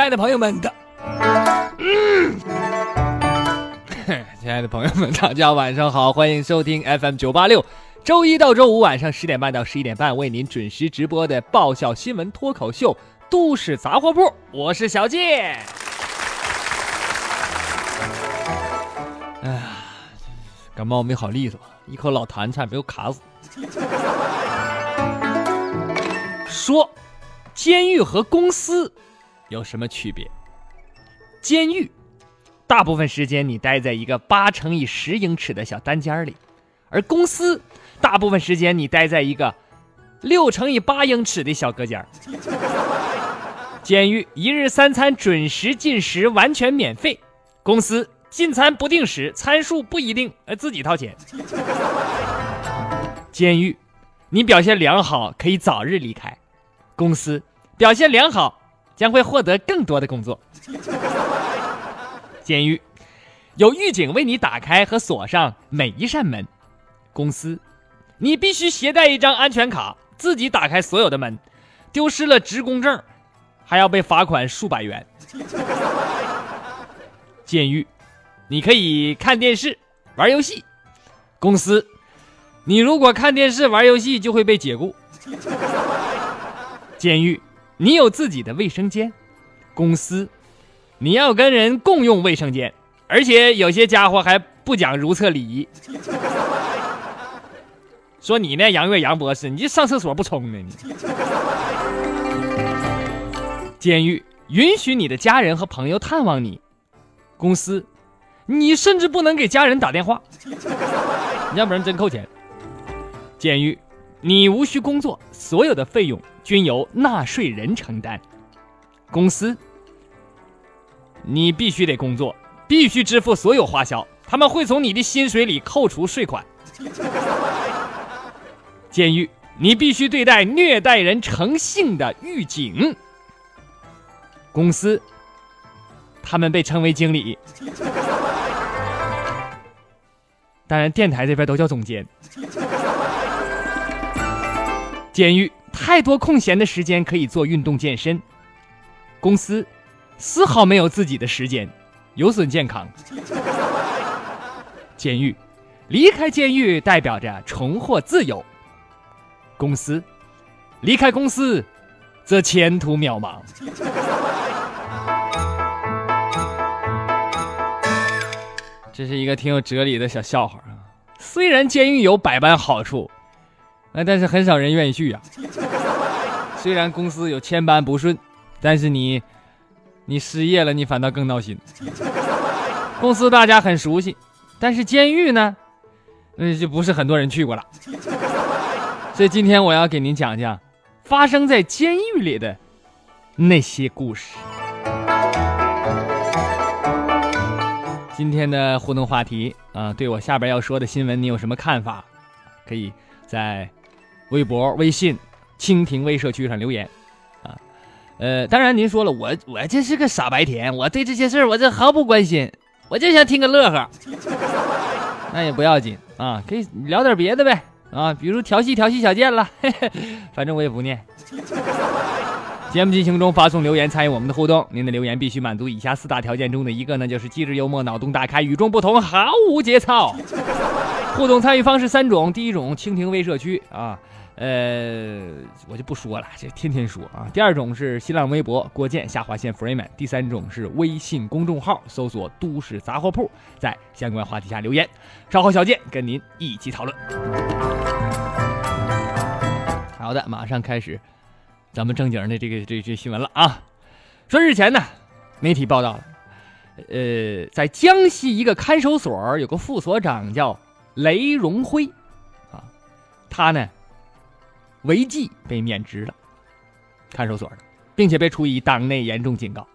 亲爱的朋友们的，亲爱的朋友们，大家晚上好，欢迎收听 FM 九八六，周一到周五晚上十点半到十一点半为您准时直播的爆笑新闻脱口秀《都市杂货铺》，我是小健。哎呀，感冒没好利索，一口老痰差点被我卡死。说，监狱和公司有什么区别？监狱，大部分时间你待在一个八乘以十英尺的小单间里，而公司，大部分时间你待在一个六乘以八英尺的小隔间。监狱一日三餐准时进食，完全免费；公司进餐不定时，参数不一定，呃，自己掏钱。监狱，你表现良好可以早日离开；公司表现良好将会获得更多的工作。监狱有狱警为你打开和锁上每一扇门；公司你必须携带一张安全卡，自己打开所有的门，丢失了职工证还要被罚款数百元。监狱你可以看电视、玩游戏；公司。你如果看电视玩游戏，就会被解雇。监狱，你有自己的卫生间；公司，你要跟人共用卫生间，而且有些家伙还不讲如厕礼仪。说你呢，杨月杨博士，你这上厕所不冲呢？你。监狱允许你的家人和朋友探望你；公司，你甚至不能给家人打电话，要不然真扣钱。监狱，你无需工作，所有的费用均由纳税人承担。公司，你必须得工作，必须支付所有花销，他们会从你的薪水里扣除税款。监狱，你必须对待虐待人成性的狱警。公司，他们被称为经理，当然电台这边都叫总监。监狱太多空闲的时间可以做运动健身，公司丝毫没有自己的时间，有损健康。监狱离开监狱代表着重获自由，公司离开公司则前途渺茫。这是一个挺有哲理的小笑话啊！虽然监狱有百般好处。哎，但是很少人愿意去呀。虽然公司有千般不顺，但是你，你失业了，你反倒更闹心。公司大家很熟悉，但是监狱呢，那就不是很多人去过了。所以今天我要给您讲讲发生在监狱里的那些故事。今天的互动话题啊，对我下边要说的新闻，你有什么看法？可以在。微博、微信、蜻蜓微社区上留言，啊，呃，当然您说了，我我这是个傻白甜，我对这些事儿我这毫不关心，我就想听个乐呵，那也不要紧啊，可以聊点别的呗，啊，比如调戏调戏小贱了，嘿嘿，反正我也不念。节目进行中发送留言参与我们的互动，您的留言必须满足以下四大条件中的一个呢，就是机智幽默、脑洞大开、与众不同、毫无节操。互动参与方式三种，第一种蜻蜓微社区啊。呃，我就不说了，这天天说啊。第二种是新浪微博郭建下划线 Freeman，第三种是微信公众号搜索“都市杂货铺”，在相关话题下留言。稍后小健跟您一起讨论。好的，马上开始咱们正经的这个这这新闻了啊。说日前呢，媒体报道了，呃，在江西一个看守所有个副所长叫雷荣辉啊，他呢。违纪被免职了，看守所的，并且被处以党内严重警告。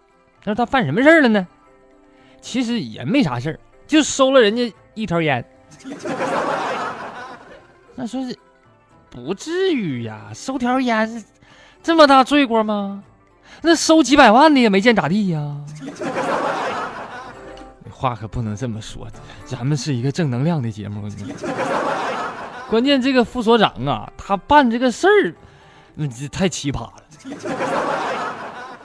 那他犯什么事儿了呢？其实也没啥事儿，就收了人家一条烟。那说是不至于呀，收条烟这么大罪过吗？那收几百万的也没见咋地呀。话可不能这么说，咱们是一个正能量的节目。关键这个副所长啊，他办这个事儿，那这太奇葩了。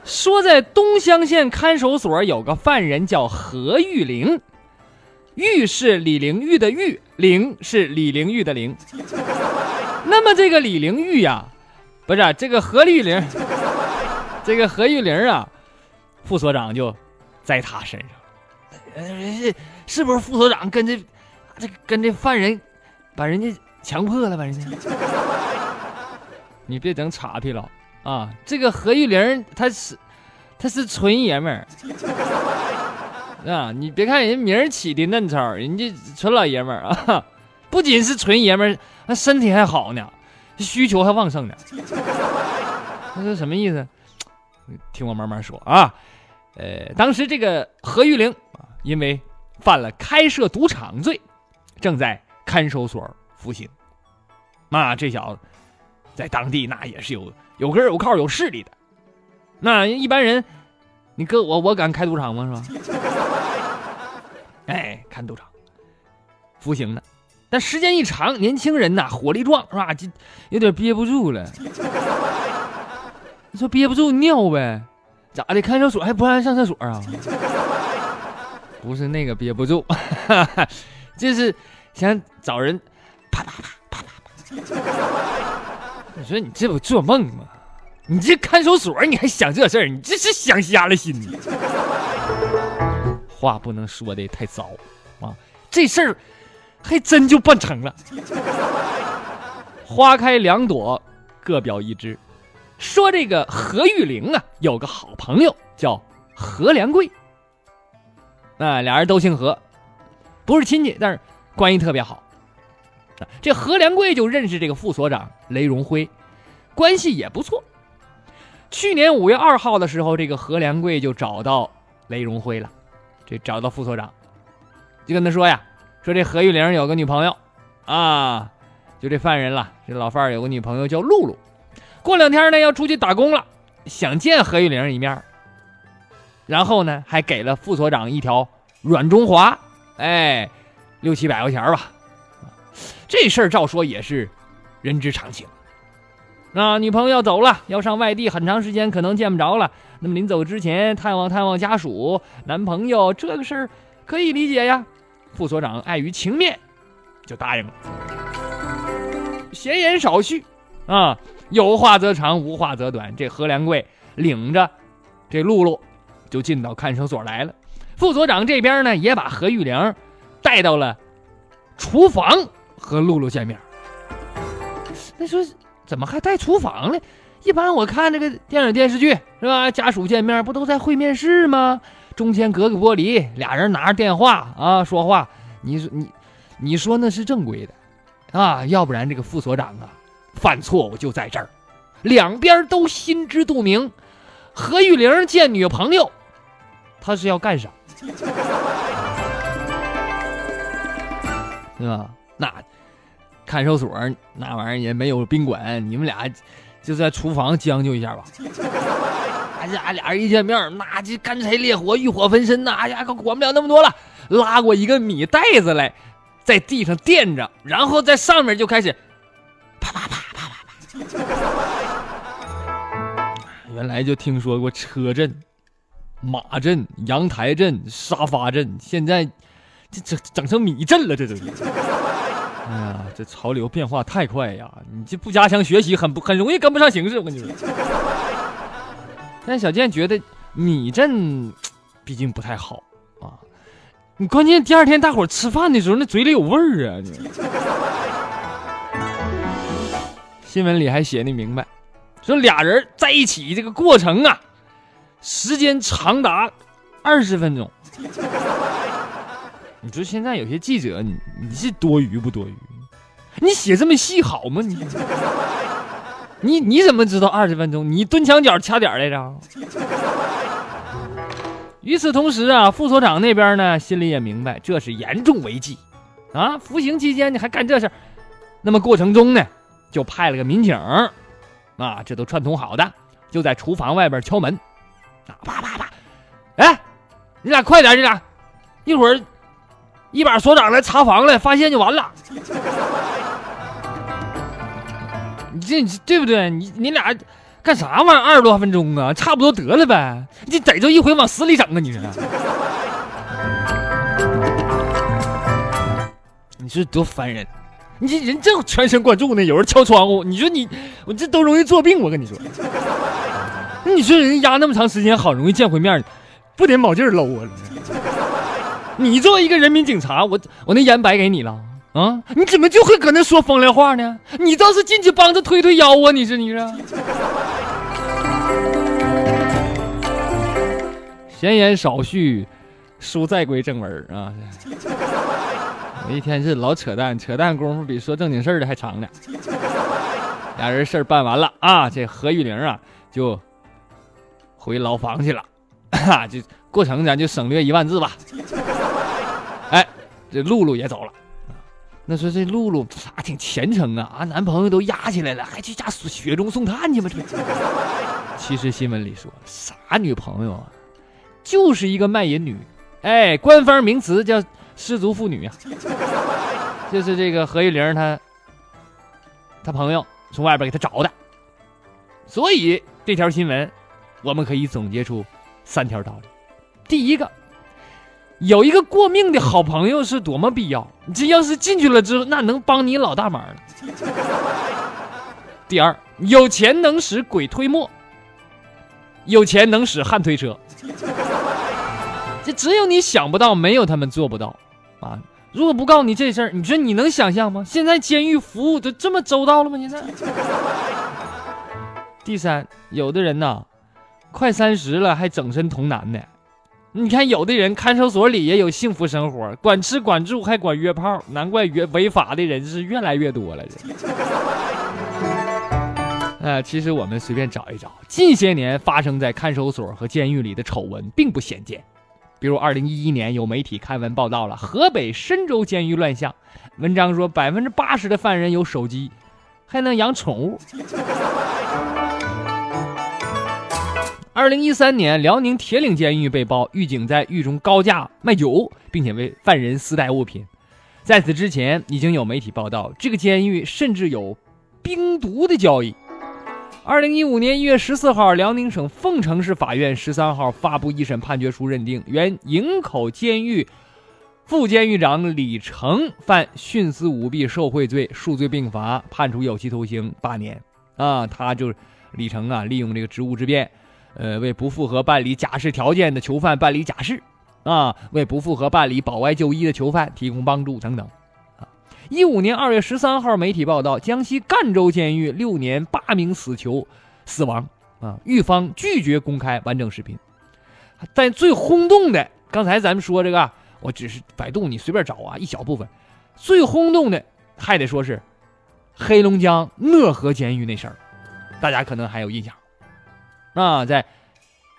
说在东乡县看守所有个犯人叫何玉玲，玉是李玲玉的玉，玲是李玲玉的玲。那么这个李玲玉呀，不是这个何玉玲，这个何玉玲啊，副所长就在他身上。呃，是不是副所长跟这这跟这犯人把人家强迫了吧？人家，你别整岔劈了。啊，这个何玉玲，他是，他是纯爷们儿啊！你别看人名起的嫩糙，人家纯老爷们儿啊！不仅是纯爷们儿，那身体还好呢，需求还旺盛呢。他说什么意思？听我慢慢说啊。呃，当时这个何玉玲，因为犯了开设赌场罪，正在看守所服刑。那这小子在当地那也是有。有根有靠有势力的，那一般人，你搁我我敢开赌场吗？是吧？哎，看赌场，服刑的，但时间一长，年轻人呐，火力壮是吧？就有点憋不住了。你说憋不住尿呗？咋的？看守所还不让上厕所啊？不是那个憋不住，就是想找人啪啪啪啪啪啪。你说你这不做梦吗？你这看守所你还想这事儿？你这是想瞎了心呢。话不能说的太糟啊！这事儿还真就办成了。花开两朵，各表一枝。说这个何玉玲啊，有个好朋友叫何良贵。那俩人都姓何，不是亲戚，但是关系特别好。这何良贵就认识这个副所长雷荣辉，关系也不错。去年五月二号的时候，这个何良贵就找到雷荣辉了，这找到副所长，就跟他说呀：“说这何玉玲有个女朋友，啊，就这犯人了，这老范儿有个女朋友叫露露，过两天呢要出去打工了，想见何玉玲一面。然后呢，还给了副所长一条软中华，哎，六七百块钱吧。”这事儿照说也是人之常情。那女朋友要走了，要上外地，很长时间可能见不着了。那么临走之前探望探望家属，男朋友这个事儿可以理解呀。副所长碍于情面，就答应了。闲言少叙啊，有话则长，无话则短。这何良贵领着这露露就进到看守所来了。副所长这边呢，也把何玉玲带到了厨房。和露露见面，那说怎么还带厨房呢？一般我看这个电影电视剧是吧？家属见面不都在会面室吗？中间隔个玻璃，俩人拿着电话啊说话。你说你，你说那是正规的啊？要不然这个副所长啊，犯错误就在这儿，两边都心知肚明。何玉玲见女朋友，他是要干啥？对吧？那。看守所那玩意儿也没有宾馆，你们俩就在厨房将就一下吧。哎呀，俩人一见面，那就干柴烈火，欲火焚身呐！哎呀，可管不了那么多了，拉过一个米袋子来，在地上垫着，然后在上面就开始啪啪啪啪啪啪。原来就听说过车震、马镇、阳台镇、沙发镇，现在这整整成米镇了，这都。哎呀，这潮流变化太快呀！你这不加强学习，很不很容易跟不上形势。我跟你说，但小健觉得米阵毕竟不太好啊。你关键第二天大伙吃饭的时候，那嘴里有味儿啊！你新闻里还写的明白，说俩人在一起这个过程啊，时间长达二十分钟。你说现在有些记者，你你是多余不多余？你写这么细好吗？你你你怎么知道二十分钟？你蹲墙角掐点来着？与此同时啊，副所长那边呢，心里也明白这是严重违纪啊！服刑期间你还干这事那么过程中呢，就派了个民警啊，这都串通好的，就在厨房外边敲门，啪啪啪！哎，你俩快点，你俩一会儿。一把所长来查房了，发现就完了。你这对不对？你你俩干啥玩意儿？二十多分钟啊，差不多得了呗。你逮着一回往死里整啊！你说，你说多烦人！你这人正全神贯注呢，有人敲窗户，你说你我这都容易作病。我跟你说，你说人压那么长时间，好容易见回面，不得卯劲搂啊？你作为一个人民警察，我我那烟白给你了。啊！你怎么就会搁那说风凉话呢？你倒是进去帮着推推腰啊！你是你是。闲言少叙，书再归正文啊！我一天是老扯淡，扯淡功夫比说正经事儿的还长呢。俩人事儿办完了啊，这何玉玲啊就回牢房去了，哈就过程咱就省略一万字吧。哎，这露露也走了。那说这露露啊挺虔诚啊啊，男朋友都压起来了，还去家雪中送炭去吗？这 其实新闻里说啥女朋友啊，就是一个卖淫女，哎，官方名词叫失足妇女啊。就是这个何玉玲她她朋友从外边给她找的，所以这条新闻我们可以总结出三条道理。第一个。有一个过命的好朋友是多么必要！这要是进去了之后，那能帮你老大忙了。第二，有钱能使鬼推磨，有钱能使汉推车。这只有你想不到，没有他们做不到啊！如果不告诉你这事儿，你说你能想象吗？现在监狱服务都这么周到了吗？现在。第三，有的人呐，快三十了还整身童男呢。你看，有的人看守所里也有幸福生活，管吃管住还管约炮，难怪约违法的人是越来越多了。这 呃，其实我们随便找一找，近些年发生在看守所和监狱里的丑闻并不鲜见。比如，二零一一年有媒体刊文报道了河北深州监狱乱象，文章说百分之八十的犯人有手机，还能养宠物。二零一三年，辽宁铁岭监狱被曝狱警在狱中高价卖酒，并且为犯人私带物品。在此之前，已经有媒体报道，这个监狱甚至有冰毒的交易。二零一五年一月十四号，辽宁省凤城市法院十三号发布一审判决书，认定原营口监狱副监狱长李成犯徇私舞弊受贿罪，数罪并罚，判处有期徒刑八年。啊，他就是李成啊，利用这个职务之便。呃，为不符合办理假释条件的囚犯办理假释，啊，为不符合办理保外就医的囚犯提供帮助等等，啊，一五年二月十三号，媒体报道，江西赣州监狱六年八名死囚死亡，啊，狱方拒绝公开完整视频，但最轰动的，刚才咱们说这个，我只是百度，你随便找啊，一小部分，最轰动的还得说是黑龙江讷河监狱那事儿，大家可能还有印象。啊，在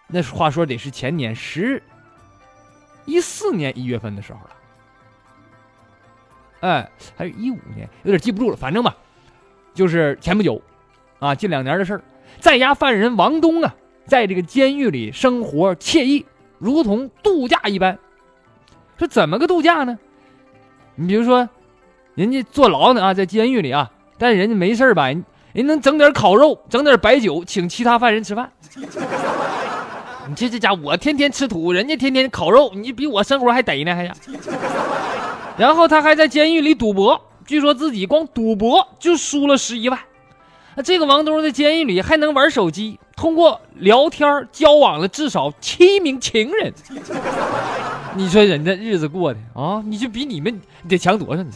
那话说得是前年十一四年一月份的时候了，哎，还是一五年，有点记不住了。反正吧，就是前不久，啊，近两年的事儿。在押犯人王东啊，在这个监狱里生活惬意，如同度假一般。说怎么个度假呢？你比如说，人家坐牢呢啊，在监狱里啊，但是人家没事吧？人能整点烤肉，整点白酒，请其他犯人吃饭。你这这家，我天天吃土，人家天天烤肉，你比我生活还得呢，还呀。然后他还在监狱里赌博，据说自己光赌博就输了十一万。那这个王东在监狱里还能玩手机，通过聊天交往了至少七名情人。你说人家日子过的啊，你就比你们得强多少？你？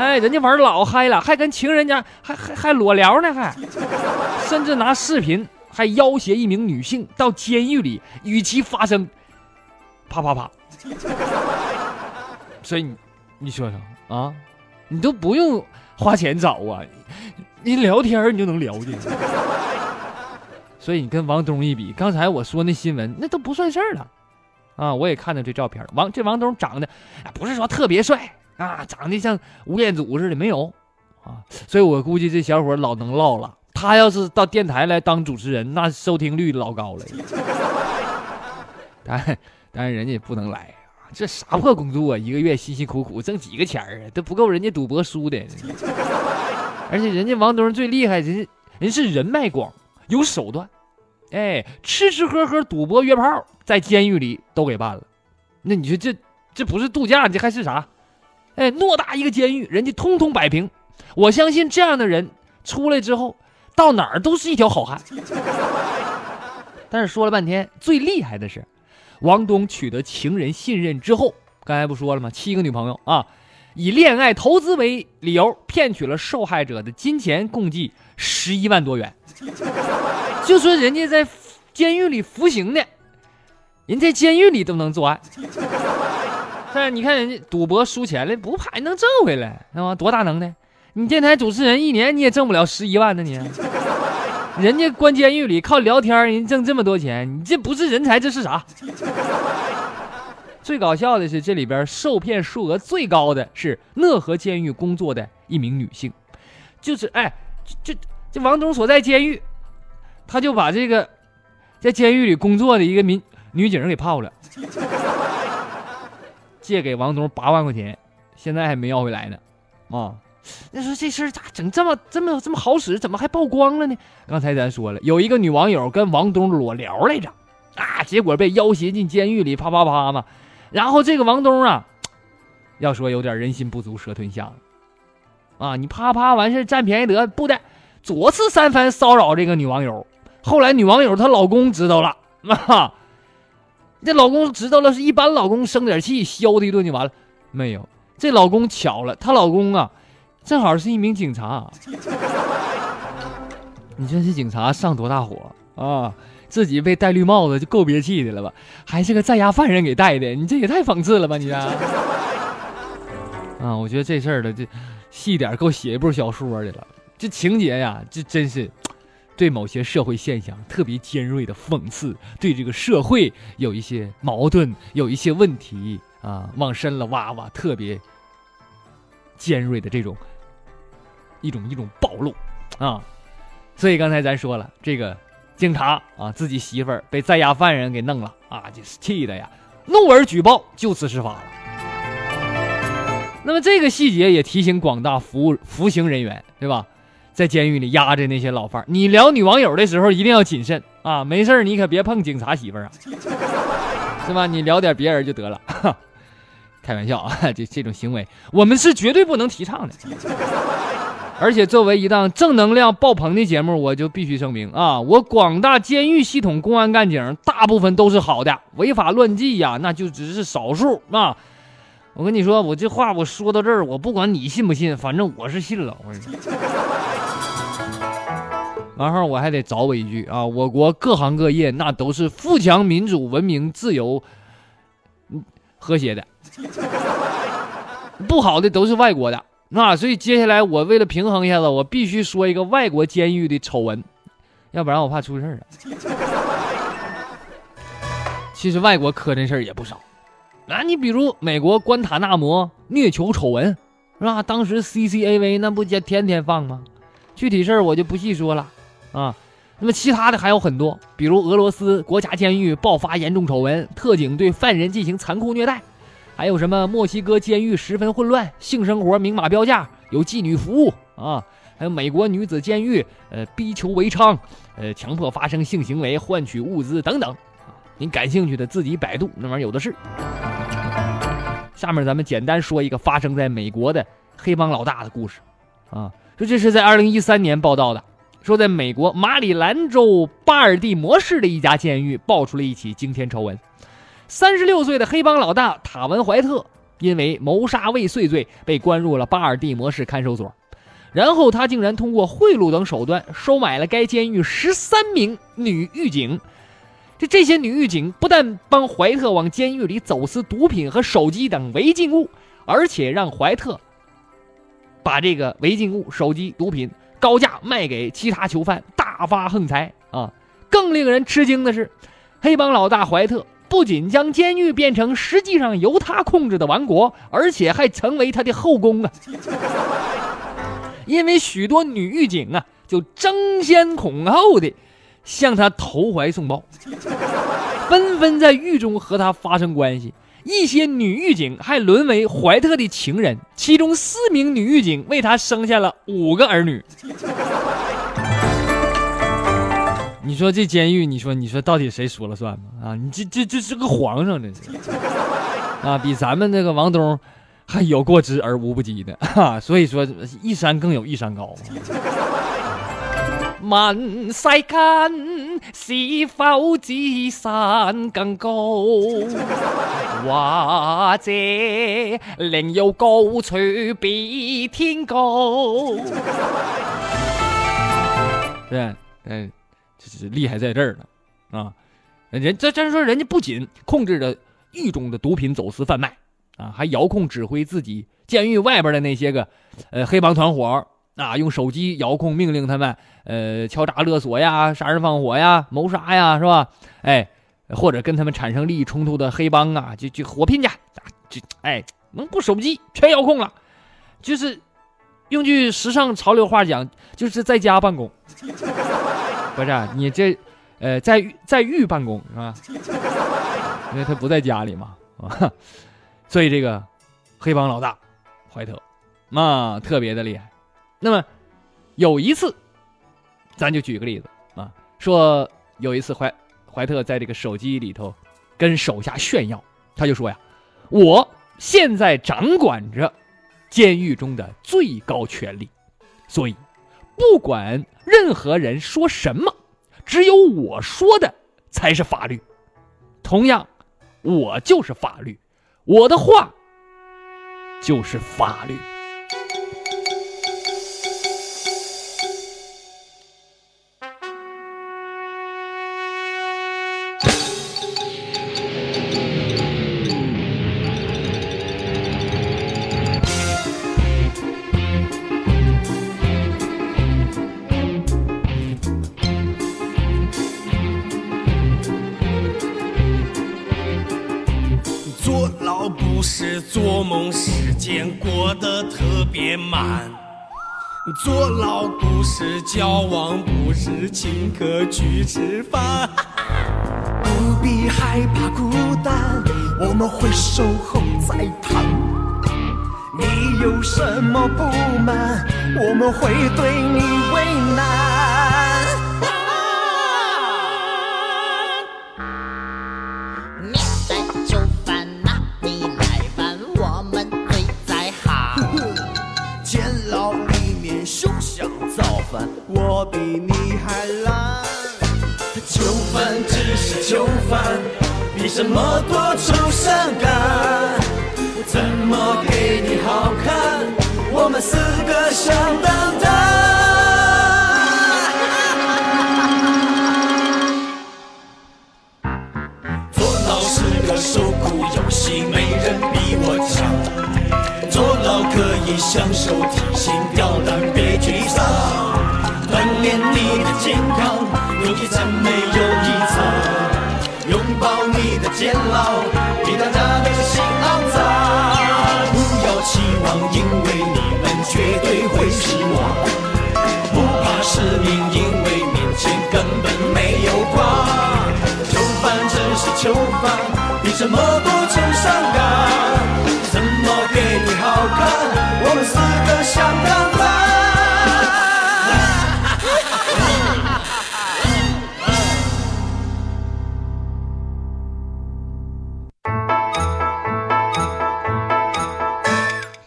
哎，人家玩老嗨了，还跟情人家还还还裸聊呢，还甚至拿视频还要挟一名女性到监狱里与其发生啪啪啪。所以你你说说啊，你都不用花钱找啊，你聊天你就能聊进去。所以你跟王东一比，刚才我说那新闻那都不算事儿了啊！我也看到这照片，王这王东长得不是说特别帅。啊，长得像吴彦祖似的，没有啊，所以我估计这小伙老能唠了。他要是到电台来当主持人，那收听率老高了。但但是人家不能来啊，这啥破工作啊？一个月辛辛苦苦挣几个钱啊，都不够人家赌博输的。而且人家王东最厉害，人人是人脉广，有手段，哎，吃吃喝喝、赌博约炮，在监狱里都给办了。那你说这这不是度假，这还是啥？哎，偌大一个监狱，人家通通摆平。我相信这样的人出来之后，到哪儿都是一条好汉。但是说了半天，最厉害的是，王东取得情人信任之后，刚才不说了吗？七个女朋友啊，以恋爱投资为理由，骗取了受害者的金钱，共计十一万多元。就说人家在监狱里服刑呢，人在监狱里都能作案。但是你看人家赌博输钱了，不怕还能挣回来，是吧？多大能耐！你电台主持人一年你也挣不了十一万呢，你。人家关监狱里靠聊天，人挣这么多钱，你这不是人才，这是啥？最搞笑的是，这里边受骗数额最高的是讷河监狱工作的一名女性，就是哎，这这王东所在监狱，他就把这个在监狱里工作的一个民女警给泡了，借给王东八万块钱，现在还没要回来呢，啊。那说这事儿咋整这么这么这么好使？怎么还曝光了呢？刚才咱说了，有一个女网友跟王东裸聊来着，啊，结果被要挟进监狱里，啪啪啪嘛。然后这个王东啊，要说有点人心不足蛇吞象，啊，你啪啪完事占便宜得不得，左次三番骚扰这个女网友。后来女网友她老公知道了，啊，这老公知道了是一般老公生点气削他一顿就完了，没有，这老公巧了，她老公啊。正好是一名警察，你说这警察上多大火啊？自己被戴绿帽子就够憋气的了吧？还是个在押犯人给戴的，你这也太讽刺了吧你！啊，我觉得这事儿的这细点够写一部小说的了。这情节呀，这真是对某些社会现象特别尖锐的讽刺，对这个社会有一些矛盾，有一些问题啊，往深了挖挖，特别尖锐的这种。一种一种暴露，啊，所以刚才咱说了，这个警察啊，自己媳妇儿被在押犯人给弄了啊，就是气的呀，怒而举报，就此事发了。那么这个细节也提醒广大服服刑人员，对吧？在监狱里压着那些老犯你聊女网友的时候一定要谨慎啊，没事你可别碰警察媳妇儿啊，是吧？你聊点别人就得了，开玩笑啊，这这种行为我们是绝对不能提倡的。而且作为一档正能量爆棚的节目，我就必须声明啊，我广大监狱系统公安干警大部分都是好的，违法乱纪呀，那就只是少数啊。我跟你说，我这话我说到这儿，我不管你信不信，反正我是信了。我跟你说然后我还得找我一句啊，我国各行各业那都是富强、民主、文明、自由、和谐的，不好的都是外国的。那所以接下来我为了平衡一下子，我必须说一个外国监狱的丑闻，要不然我怕出事儿啊。其实外国磕碜事儿也不少，那你比如美国关塔那摩虐囚丑闻，是吧？当时 CCAV 那不就天天放吗？具体事儿我就不细说了啊。那么其他的还有很多，比如俄罗斯国家监狱爆发严重丑闻，特警对犯人进行残酷虐待。还有什么？墨西哥监狱十分混乱，性生活明码标价，有妓女服务啊！还有美国女子监狱，呃，逼求为娼，呃，强迫发生性行为换取物资等等。您感兴趣的自己百度，那玩意儿有的是。下面咱们简单说一个发生在美国的黑帮老大的故事，啊，说这是在二零一三年报道的，说在美国马里兰州巴尔的摩市的一家监狱爆出了一起惊天丑闻。三十六岁的黑帮老大塔文怀特因为谋杀未遂罪被关入了巴尔的摩市看守所，然后他竟然通过贿赂等手段收买了该监狱十三名女狱警。这这些女狱警不但帮怀特往监狱里走私毒品和手机等违禁物，而且让怀特把这个违禁物、手机、毒品高价卖给其他囚犯，大发横财啊！更令人吃惊的是，黑帮老大怀特。不仅将监狱变成实际上由他控制的王国，而且还成为他的后宫啊！因为许多女狱警啊，就争先恐后的向他投怀送抱，纷纷在狱中和他发生关系。一些女狱警还沦为怀特的情人，其中四名女狱警为他生下了五个儿女。你说这监狱，你说你说到底谁说了算吗？啊，你这这这是个皇上，这是啊，比咱们这个王东还有过之而无不及的哈。所以说，一山更有一山高。问世间是否只山更高，或者另有高处比天高？对，嗯。这厉害在这儿呢，啊，人这这说人家不仅控制着狱中的毒品走私贩卖，啊，还遥控指挥自己监狱外边的那些个，呃，黑帮团伙啊，用手机遥控命令他们，呃，敲诈勒索呀，杀人放火呀，谋杀呀，是吧？哎，或者跟他们产生利益冲突的黑帮啊，就就火拼去，就哎，能不手机全遥控了，就是用句时尚潮流话讲，就是在家办公。不是你这，呃，在在狱办公是吧？因为他不在家里嘛，啊，所以这个黑帮老大怀特，嘛特别的厉害。那么有一次，咱就举个例子啊，说有一次怀怀特在这个手机里头跟手下炫耀，他就说呀，我现在掌管着监狱中的最高权力，所以。不管任何人说什么，只有我说的才是法律。同样，我就是法律，我的话就是法律。是做梦时间过得特别慢，坐牢不是交往，不是请客去吃饭。不必害怕孤单，我们会守候在旁。你有什么不满，我们会对你为难。比什么多愁善感。怎么给你好看？我们四个响当当。坐牢是个受苦游戏，没人比我强。坐牢可以享受提心吊胆，别沮丧。锻炼你的健康，有一因为你们绝对会失望。不怕失明，因为面前根本没有光。囚犯真是囚犯，凭什么多愁善感。怎么给你好看？我们四个相当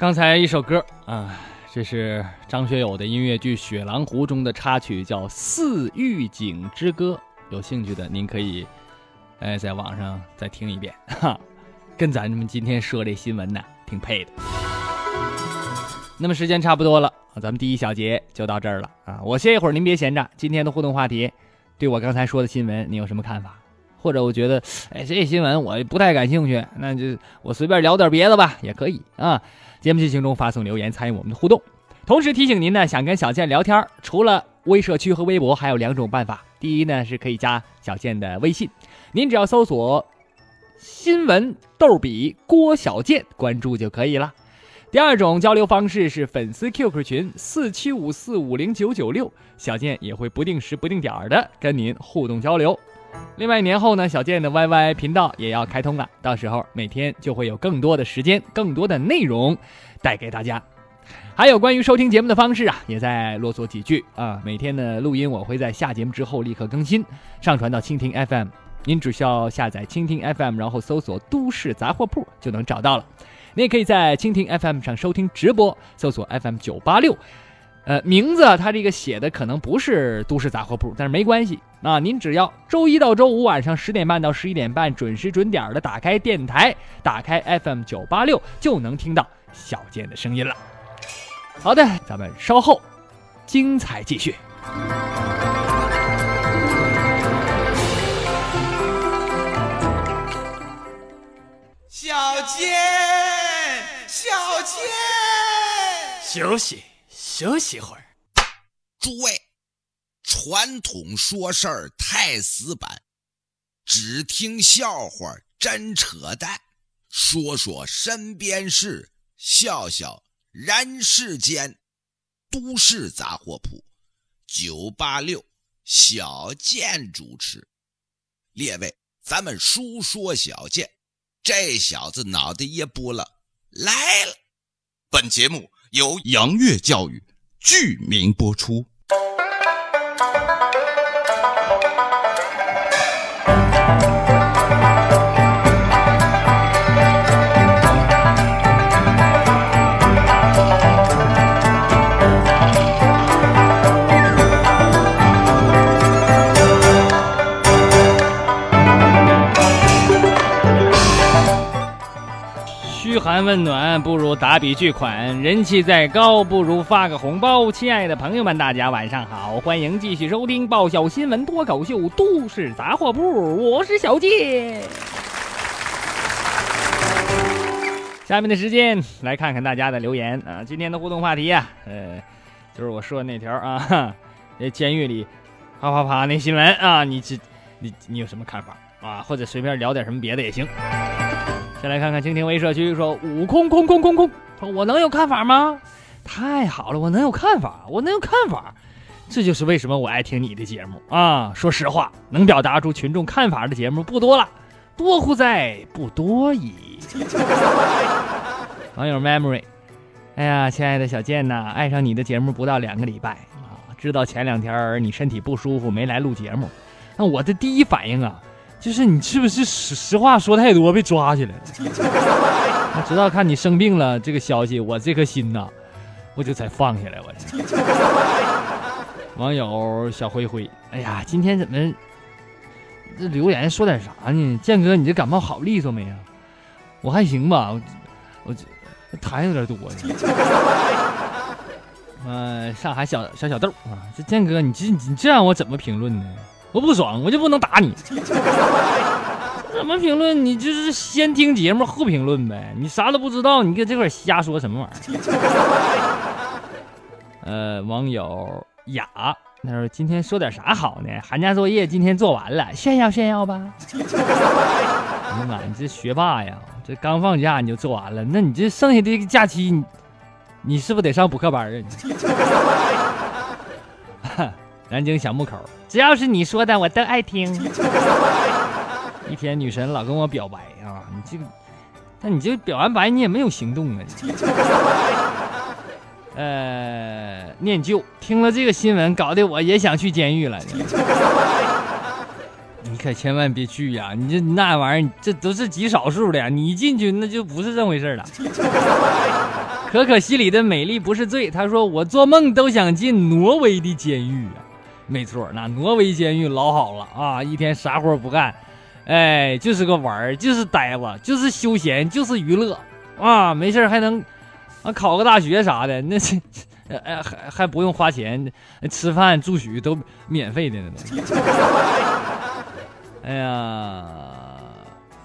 刚才一首歌啊，这是张学友的音乐剧《雪狼湖》中的插曲，叫《四狱警之歌》。有兴趣的您可以，哎，在网上再听一遍，哈，跟咱们今天说这新闻呢挺配的。那么时间差不多了，咱们第一小节就到这儿了啊。我歇一会儿，您别闲着。今天的互动话题，对我刚才说的新闻，你有什么看法？或者我觉得，哎，这新闻我不太感兴趣，那就我随便聊点别的吧，也可以啊。节目进行中发送留言参与我们的互动，同时提醒您呢，想跟小健聊天，除了微社区和微博，还有两种办法。第一呢，是可以加小健的微信，您只要搜索“新闻逗比郭小健”关注就可以了。第二种交流方式是粉丝 QQ 群四七五四五零九九六，小健也会不定时不定点的跟您互动交流。另外，年后呢，小健的 YY 频道也要开通了，到时候每天就会有更多的时间、更多的内容带给大家。还有关于收听节目的方式啊，也在啰嗦几句啊。每天的录音我会在下节目之后立刻更新，上传到蜻蜓 FM。您只需要下载蜻蜓 FM，然后搜索“都市杂货铺”就能找到了。你也可以在蜻蜓 FM 上收听直播，搜索 FM 九八六。呃，名字它这个写的可能不是都市杂货铺，但是没关系啊。您只要周一到周五晚上十点半到十一点半准时准点的打开电台，打开 FM 九八六，就能听到小健的声音了。好的，咱们稍后精彩继续。小健，小健，休息。休息会儿，诸位，传统说事儿太死板，只听笑话真扯淡，说说身边事，笑笑人世间。都市杂货铺，九八六小健主持。列位，咱们书说小健，这小子脑袋也拨了，来了。本节目。由杨岳教育剧名播出。寒问暖不如打笔巨款，人气再高不如发个红包。亲爱的朋友们，大家晚上好，欢迎继续收听爆笑新闻脱口秀《都市杂货铺》，我是小杰。下面的时间来看看大家的留言啊，今天的互动话题呀，呃，就是我说的那条啊，那 监狱里啪啪啪那新闻啊，你这你你有什么看法啊？或者随便聊点什么别的也行。再来看看蜻蜓微社区说悟空空空空空，我能有看法吗？太好了，我能有看法，我能有看法，这就是为什么我爱听你的节目啊！说实话，能表达出群众看法的节目不多了，多乎在不多矣。网友 memory，哎呀，亲爱的小健呐，爱上你的节目不到两个礼拜啊，知道前两天你身体不舒服没来录节目，那我的第一反应啊。就是你是不是实实话说太多被抓起来了？我直到看你生病了这个消息，我这颗心呐，我就才放下来。我这网友小灰灰，哎呀，今天怎么这留言说点啥呢？建哥，你这感冒好利索没啊？我还行吧，我我痰有点多。嗯，上海小小小豆啊，这建哥，你这你这让我怎么评论呢？我不爽，我就不能打你。怎么评论？你就是先听节目后评论呗。你啥都不知道，你搁这块瞎说什么玩意儿？呃，网友雅他说：“今天说点啥好呢？寒假作业今天做完了，炫耀炫耀吧。”哎呀妈，你这学霸呀！这刚放假你就做完了，那你这剩下的假期，你你是不是得上补课班啊？南京小木口，只要是你说的，我都爱听。一天女神老跟我表白啊，你这个，那你这表完白你也没有行动啊。呃，念旧，听了这个新闻，搞得我也想去监狱了。你可千万别去呀！你这那玩意儿，这都是极少数的呀，你进去那就不是这回事了。可可西里的美丽不是罪，他说我做梦都想进挪威的监狱啊。没错，那挪威监狱老好了啊！一天啥活不干，哎，就是个玩儿，就是呆吧，就是休闲，就是娱乐啊！没事还能啊考个大学啥的，那这 哎还还不用花钱，吃饭住宿都免费的呢。哎呀，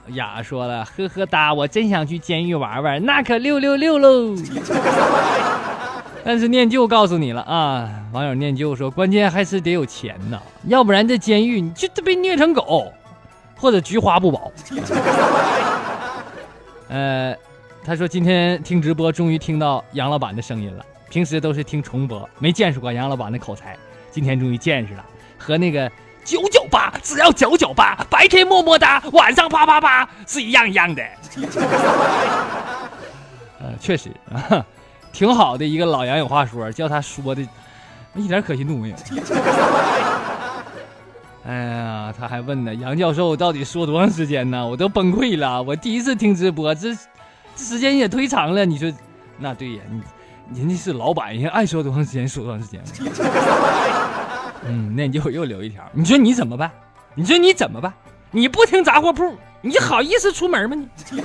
雅说了，呵呵哒，我真想去监狱玩玩，那可六六六喽！但是念旧告诉你了啊，网友念旧说，关键还是得有钱呐，要不然这监狱你就得被虐成狗，或者菊花不保。呃，他说今天听直播，终于听到杨老板的声音了，平时都是听重播，没见识过杨老板的口才，今天终于见识了，和那个九九八只要九九八，白天么么哒，晚上啪啪啪是一样一样的。呃，确实啊。挺好的一个老杨有话说，叫他说的一点可信度没有。哎呀，他还问呢，杨教授到底说多长时间呢？我都崩溃了。我第一次听直播，这这时间也忒长了。你说，那对呀，你人家是老板，人家爱说多长时间说多长时间。嗯，那你就又留一条。你说你怎么办？你说你怎么办？你不听杂货铺，你好意思出门吗？你。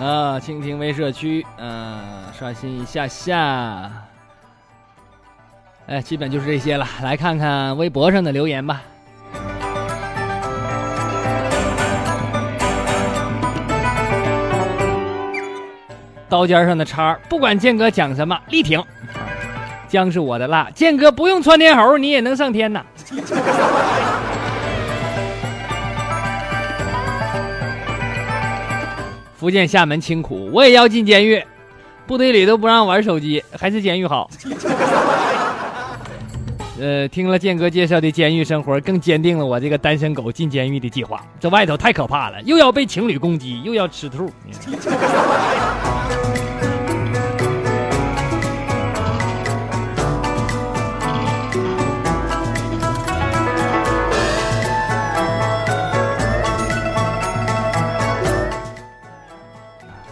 啊，蜻蜓微社区，嗯，刷新一下下。哎，基本就是这些了。来看看微博上的留言吧。刀尖上的叉，不管剑哥讲什么，力挺。姜是我的辣，剑哥不用窜天猴，你也能上天呐。福建厦门清苦，我也要进监狱。部队里都不让玩手机，还是监狱好。呃，听了剑哥介绍的监狱生活，更坚定了我这个单身狗进监狱的计划。这外头太可怕了，又要被情侣攻击，又要吃兔。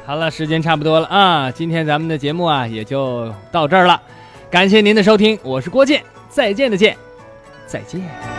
好了，时间差不多了啊，今天咱们的节目啊也就到这儿了，感谢您的收听，我是郭健，再见的见，再见。